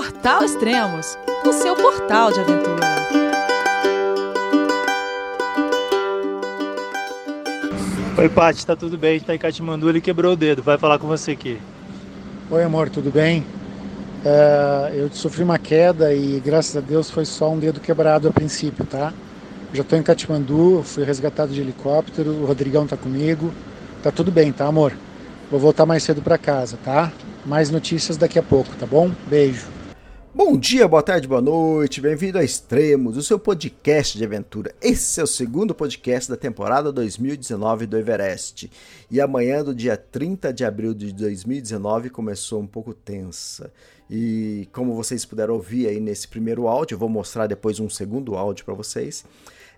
Portal Extremos, o seu portal de aventura. Oi, Paty, tá tudo bem? A gente tá em Katmandu, ele quebrou o dedo, vai falar com você aqui. Oi, amor, tudo bem? É, eu sofri uma queda e graças a Deus foi só um dedo quebrado a princípio, tá? Já estou em Katmandu, fui resgatado de helicóptero, o Rodrigão tá comigo. Tá tudo bem, tá, amor? Vou voltar mais cedo para casa, tá? Mais notícias daqui a pouco, tá bom? Beijo. Bom dia, boa tarde, boa noite, bem-vindo a Extremos, o seu podcast de aventura. Esse é o segundo podcast da temporada 2019 do Everest. E amanhã, do dia 30 de abril de 2019, começou um pouco tensa. E como vocês puderam ouvir aí nesse primeiro áudio, eu vou mostrar depois um segundo áudio para vocês.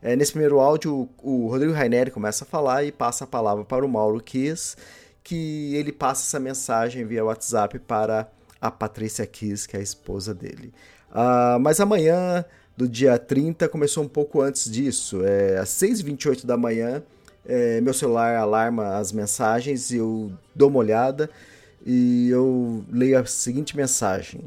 É, nesse primeiro áudio, o Rodrigo Raineri começa a falar e passa a palavra para o Mauro Kiss, que ele passa essa mensagem via WhatsApp para a Patrícia Kiss, que é a esposa dele. Uh, mas amanhã, do dia 30, começou um pouco antes disso. É, às 6h28 da manhã, é, meu celular alarma as mensagens e eu dou uma olhada e eu leio a seguinte mensagem.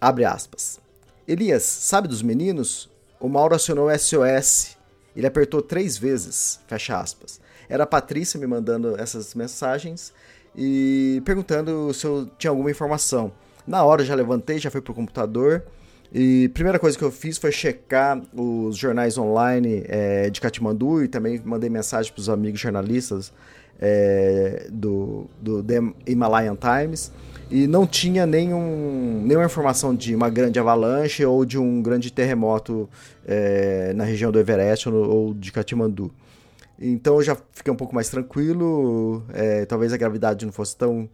Abre aspas. Elias, sabe dos meninos? O Mauro acionou SOS. Ele apertou três vezes. Fecha aspas. Era a Patrícia me mandando essas mensagens e perguntando se eu tinha alguma informação. Na hora já levantei, já fui pro computador e primeira coisa que eu fiz foi checar os jornais online é, de Katmandu e também mandei mensagem para os amigos jornalistas é, do, do The Himalayan Times e não tinha nenhum, nenhuma informação de uma grande avalanche ou de um grande terremoto é, na região do Everest ou, ou de Katmandu. Então eu já fiquei um pouco mais tranquilo. É, talvez a gravidade não fosse tão,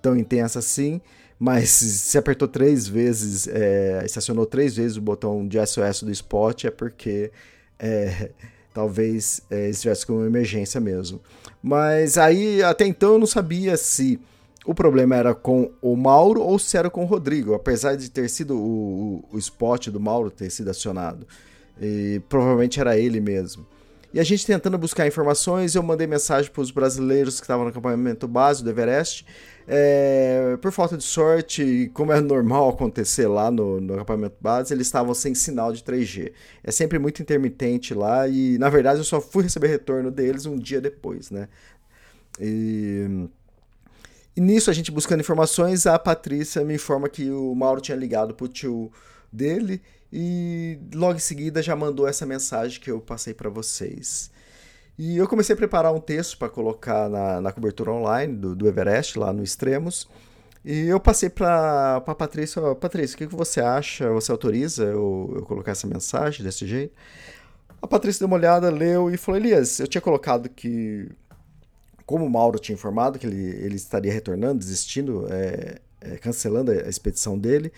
tão intensa assim. Mas se apertou três vezes, é, estacionou três vezes o botão de SOS do spot, é porque é, talvez é, estivesse com uma emergência mesmo. Mas aí, até então, eu não sabia se o problema era com o Mauro ou se era com o Rodrigo, apesar de ter sido o, o, o spot do Mauro ter sido acionado. E provavelmente era ele mesmo. E a gente tentando buscar informações, eu mandei mensagem para os brasileiros que estavam no acampamento base do Everest. É, por falta de sorte, como é normal acontecer lá no, no acampamento base, eles estavam sem sinal de 3G. É sempre muito intermitente lá e, na verdade, eu só fui receber retorno deles um dia depois, né? E... E nisso, a gente buscando informações, a Patrícia me informa que o Mauro tinha ligado pro tio dele e logo em seguida já mandou essa mensagem que eu passei para vocês. E eu comecei a preparar um texto para colocar na, na cobertura online do, do, Everest, lá no Extremos. E eu passei para a Patrícia: Patrícia, o que, que você acha? Você autoriza eu, eu colocar essa mensagem desse jeito? A Patrícia deu uma olhada, leu e falou: Elias, eu tinha colocado que, como o Mauro tinha informado que ele, ele estaria retornando, desistindo, é, é, cancelando a expedição dele.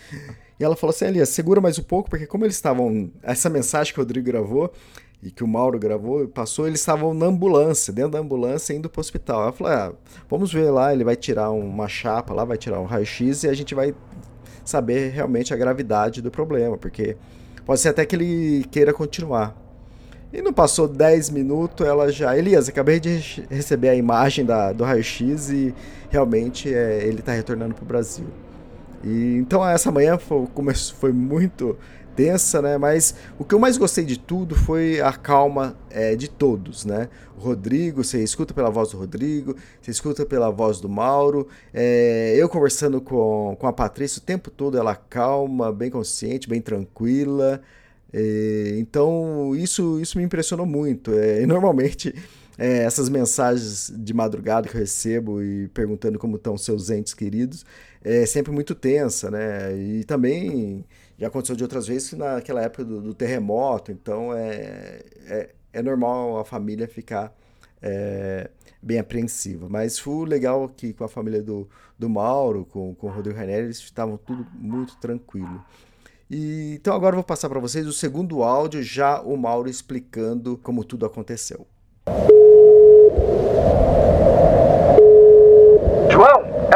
E ela falou assim: Elias, segura mais um pouco, porque como eles estavam. Essa mensagem que o Rodrigo gravou e que o Mauro gravou, passou, eles estavam na ambulância, dentro da ambulância, indo para o hospital. Ela falou: ah, vamos ver lá, ele vai tirar uma chapa lá, vai tirar um raio-x e a gente vai saber realmente a gravidade do problema, porque pode ser até que ele queira continuar. E não passou 10 minutos, ela já. Elias, acabei de receber a imagem da, do raio-x e realmente é, ele está retornando para o Brasil. E, então essa manhã foi, foi muito tensa, né? Mas o que eu mais gostei de tudo foi a calma é, de todos, né? O Rodrigo, você escuta pela voz do Rodrigo, você escuta pela voz do Mauro. É, eu conversando com, com a Patrícia o tempo todo, ela calma, bem consciente, bem tranquila. É, então isso, isso me impressionou muito. É, e normalmente é, essas mensagens de madrugada que eu recebo e perguntando como estão seus entes queridos é sempre muito tensa, né? E também já aconteceu de outras vezes naquela época do, do terremoto, então é, é, é, normal a família ficar é, bem apreensiva. Mas foi legal que com a família do, do Mauro, com, com o Rodrigo Rainer, eles estavam tudo muito tranquilo. E, então agora eu vou passar para vocês o segundo áudio, já o Mauro explicando como tudo aconteceu.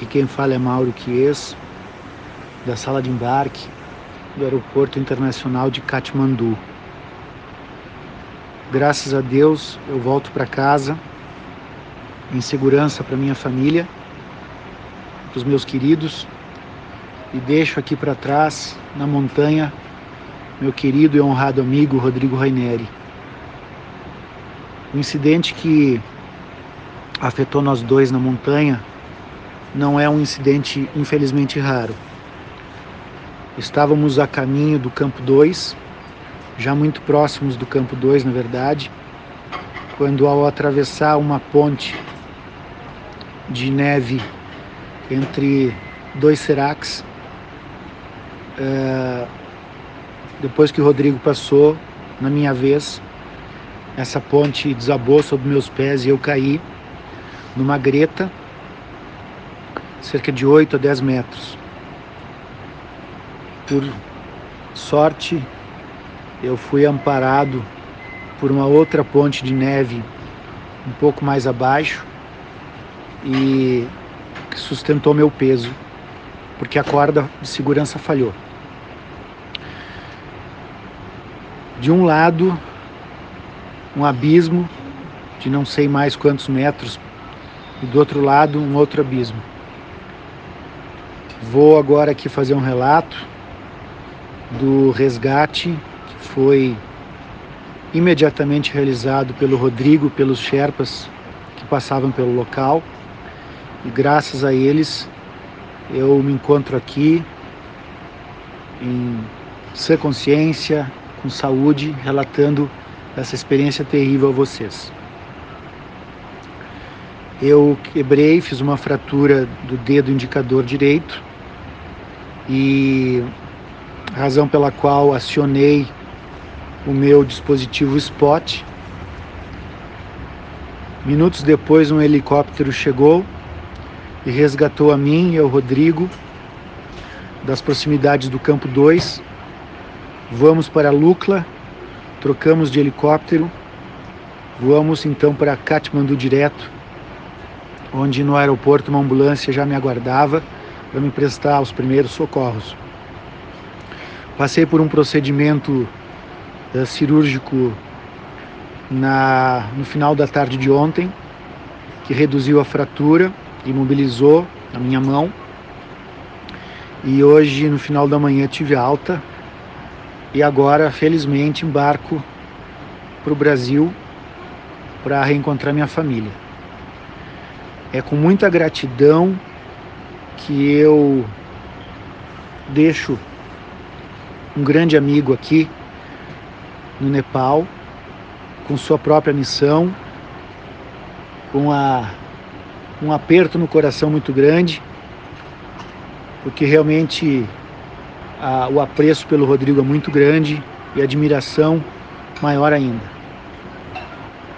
Aqui quem fala é Mauro Chies, da sala de embarque do Aeroporto Internacional de Katmandu. Graças a Deus, eu volto para casa em segurança para minha família, para os meus queridos e deixo aqui para trás, na montanha, meu querido e honrado amigo Rodrigo Raineri. O incidente que afetou nós dois na montanha não é um incidente infelizmente raro. Estávamos a caminho do campo 2, já muito próximos do campo 2, na verdade, quando ao atravessar uma ponte de neve entre dois seracs, uh, depois que o Rodrigo passou, na minha vez, essa ponte desabou sobre meus pés e eu caí numa greta cerca de 8 a 10 metros. Por sorte, eu fui amparado por uma outra ponte de neve um pouco mais abaixo e que sustentou meu peso, porque a corda de segurança falhou. De um lado, um abismo de não sei mais quantos metros, e do outro lado, um outro abismo. Vou agora aqui fazer um relato do resgate que foi imediatamente realizado pelo Rodrigo, pelos Sherpas que passavam pelo local. E graças a eles eu me encontro aqui em sã consciência, com saúde, relatando essa experiência terrível a vocês. Eu quebrei, fiz uma fratura do dedo indicador direito e razão pela qual acionei o meu dispositivo Spot. Minutos depois, um helicóptero chegou e resgatou a mim e ao Rodrigo das proximidades do campo 2. Vamos para Lucla, trocamos de helicóptero, voamos então para Katmandu direto, onde no aeroporto uma ambulância já me aguardava para me prestar os primeiros socorros. Passei por um procedimento uh, cirúrgico na, no final da tarde de ontem, que reduziu a fratura, imobilizou a minha mão. E hoje, no final da manhã, tive alta. E agora, felizmente, embarco para o Brasil para reencontrar minha família. É com muita gratidão que eu deixo um grande amigo aqui no Nepal, com sua própria missão, com a, um aperto no coração muito grande, porque realmente a, o apreço pelo Rodrigo é muito grande e a admiração maior ainda.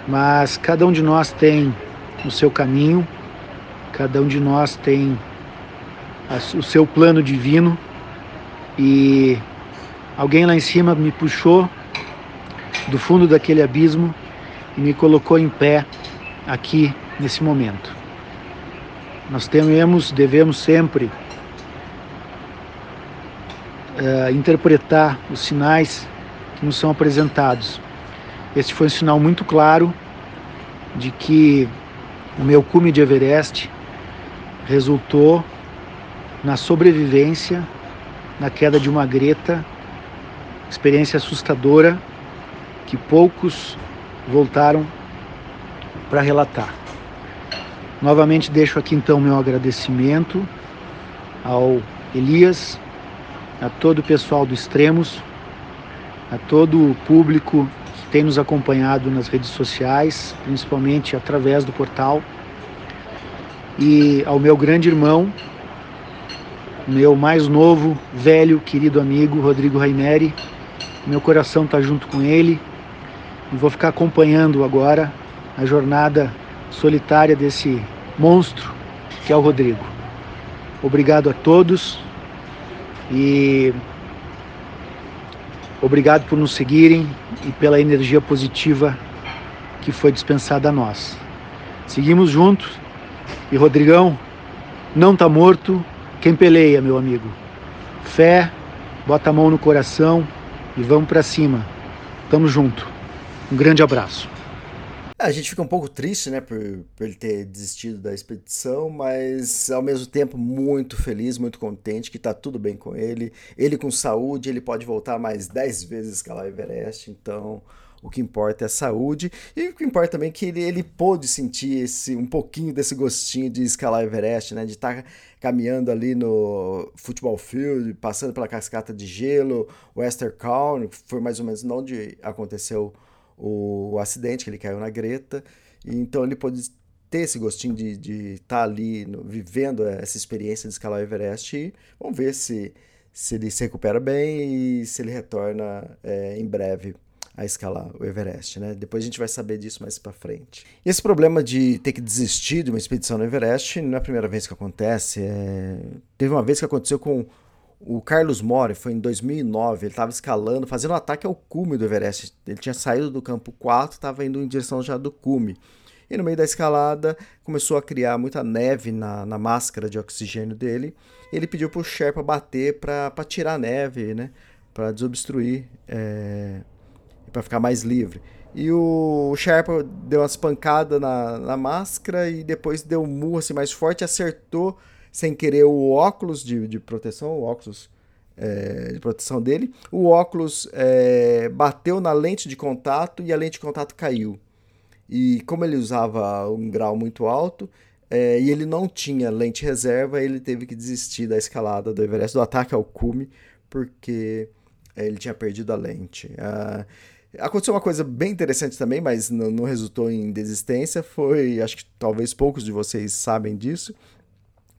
Mas cada um de nós tem o seu caminho, cada um de nós tem o seu plano divino e alguém lá em cima me puxou do fundo daquele abismo e me colocou em pé aqui nesse momento. Nós tememos, devemos sempre uh, interpretar os sinais que nos são apresentados. Esse foi um sinal muito claro de que o meu cume de Everest resultou na sobrevivência, na queda de uma greta, experiência assustadora que poucos voltaram para relatar. Novamente deixo aqui então meu agradecimento ao Elias, a todo o pessoal do Extremos, a todo o público que tem nos acompanhado nas redes sociais, principalmente através do portal. e ao meu grande irmão, meu mais novo, velho, querido amigo Rodrigo Raineri. Meu coração está junto com ele e vou ficar acompanhando agora a jornada solitária desse monstro que é o Rodrigo. Obrigado a todos e obrigado por nos seguirem e pela energia positiva que foi dispensada a nós. Seguimos juntos e Rodrigão não está morto, quem peleia, meu amigo. Fé, bota a mão no coração e vamos para cima. Tamo junto. Um grande abraço. A gente fica um pouco triste, né, por, por, ele ter desistido da expedição, mas ao mesmo tempo muito feliz, muito contente que tá tudo bem com ele. Ele com saúde, ele pode voltar mais 10 vezes escalar o Everest, então o que importa é a saúde. E o que importa também é que ele, ele pôde sentir esse, um pouquinho desse gostinho de escalar Everest, né? De estar tá caminhando ali no futebol field, passando pela cascata de gelo, Esther County, foi mais ou menos onde aconteceu o, o acidente, que ele caiu na greta. E, então ele pôde ter esse gostinho de estar tá ali no, vivendo essa experiência de escalar o Everest e vamos ver se, se ele se recupera bem e se ele retorna é, em breve a escalar o Everest, né? Depois a gente vai saber disso mais para frente. E esse problema de ter que desistir de uma expedição no Everest não é a primeira vez que acontece. É... Teve uma vez que aconteceu com o Carlos Mori, foi em 2009. Ele estava escalando, fazendo um ataque ao cume do Everest. Ele tinha saído do campo 4, estava indo em direção já do cume. E no meio da escalada começou a criar muita neve na, na máscara de oxigênio dele. Ele pediu para o Sherpa bater para tirar a neve, né? Para desobstruir é, para ficar mais livre. E o Sherpa deu umas pancadas na, na máscara e depois deu um murro assim mais forte, acertou sem querer o óculos de, de proteção, o óculos é, de proteção dele. O óculos é, bateu na lente de contato e a lente de contato caiu. E como ele usava um grau muito alto é, e ele não tinha lente reserva, ele teve que desistir da escalada do Everest, do ataque ao cume, porque ele tinha perdido a lente. Ah, Aconteceu uma coisa bem interessante também, mas não, não, resultou em desistência. Foi, acho que talvez poucos de vocês sabem disso.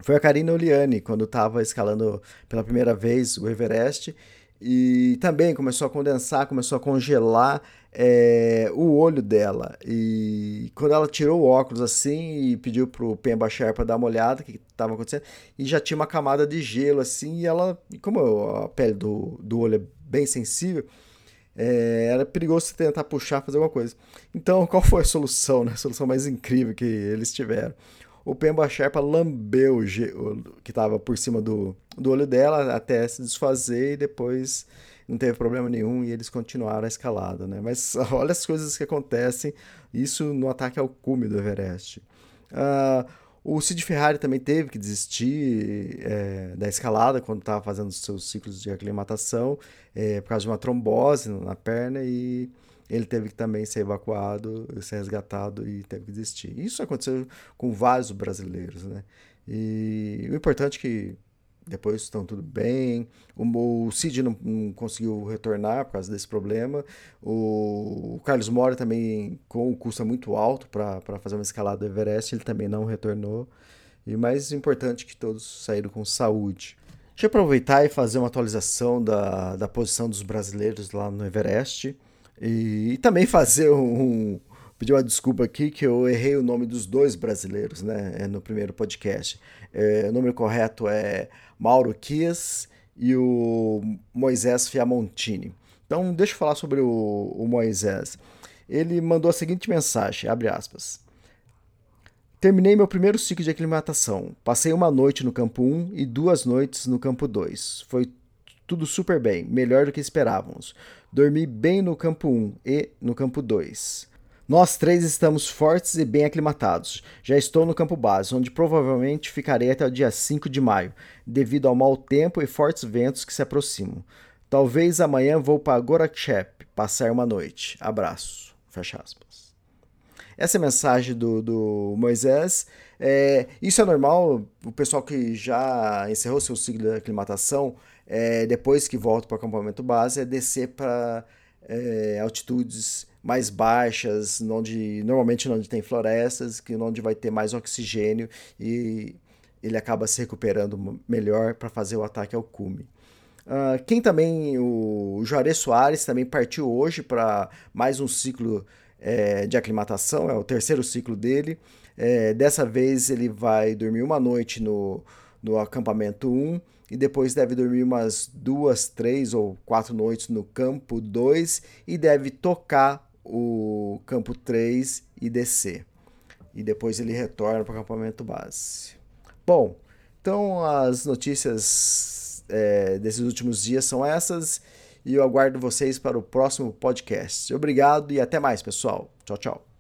Foi a Karina Oliani, quando estava escalando pela primeira vez o Everest. E também começou a condensar, começou a congelar é, o olho dela. E quando ela tirou o óculos assim e pediu pro Pemba Sherpa dar uma olhada o que estava acontecendo, e já tinha uma camada de gelo assim, e ela, como a pele do, do olho é bem sensível, é, era perigoso tentar puxar, fazer alguma coisa. Então, qual foi a solução, né? A solução mais incrível que eles tiveram? O Pemba Sherpa lambeu o que estava por cima do, do olho dela até se desfazer e depois não teve problema nenhum e eles continuaram a escalada, né? Mas olha as coisas que acontecem, isso no ataque ao cume do Everest. Uh, o Cid Ferrari também teve que desistir é, da escalada quando estava fazendo seus ciclos de aclimatação é, por causa de uma trombose na perna e ele teve que também ser evacuado, ser resgatado e teve que desistir. Isso aconteceu com vários brasileiros, né? E o importante é que depois estão tudo bem. O, o Cid não, não, conseguiu retornar por causa desse problema. O, o Carlos Mora também, com o custo muito alto para fazer uma escalada do Everest, ele também não retornou. E mais importante que todos saíram com saúde. Deixa eu aproveitar e fazer uma atualização da, da posição dos brasileiros lá no Everest. E, e também fazer um, pedir uma desculpa aqui que eu errei o nome dos dois brasileiros né, é, no primeiro podcast. É, o número correto é Mauro Kias e o Moisés Fiamontini. Então, deixa eu falar sobre o, o Moisés. Ele mandou a seguinte mensagem, abre aspas. Terminei meu primeiro ciclo de aclimatação. Passei uma noite no campo 1 e duas noites no campo 2. Foi tudo super bem, melhor do que esperávamos. Dormi bem no campo 1 e no campo 2. Nós três estamos fortes e bem aclimatados. Já estou no campo base, onde provavelmente ficarei até o dia 5 de maio, devido ao mau tempo e fortes ventos que se aproximam. Talvez amanhã vou para Gorakchep passar uma noite. Abraço. Fecha aspas. Essa é a mensagem do, do Moisés. É, isso é normal, o pessoal que já encerrou seu ciclo de aclimatação, é, depois que volta para o acampamento base, é descer para é, altitudes mais baixas, onde normalmente onde tem florestas, que onde vai ter mais oxigênio e ele acaba se recuperando melhor para fazer o ataque ao cume. Uh, quem também, o Juarez Soares também partiu hoje para mais um ciclo é, de aclimatação, é o terceiro ciclo dele. É, dessa vez ele vai dormir uma noite no, no acampamento 1 e depois deve dormir umas duas, três ou quatro noites no campo 2 e deve tocar o campo 3 e descer. E depois ele retorna para o acampamento base. Bom, então as notícias é, desses últimos dias são essas e eu aguardo vocês para o próximo podcast. Obrigado e até mais, pessoal. Tchau, tchau.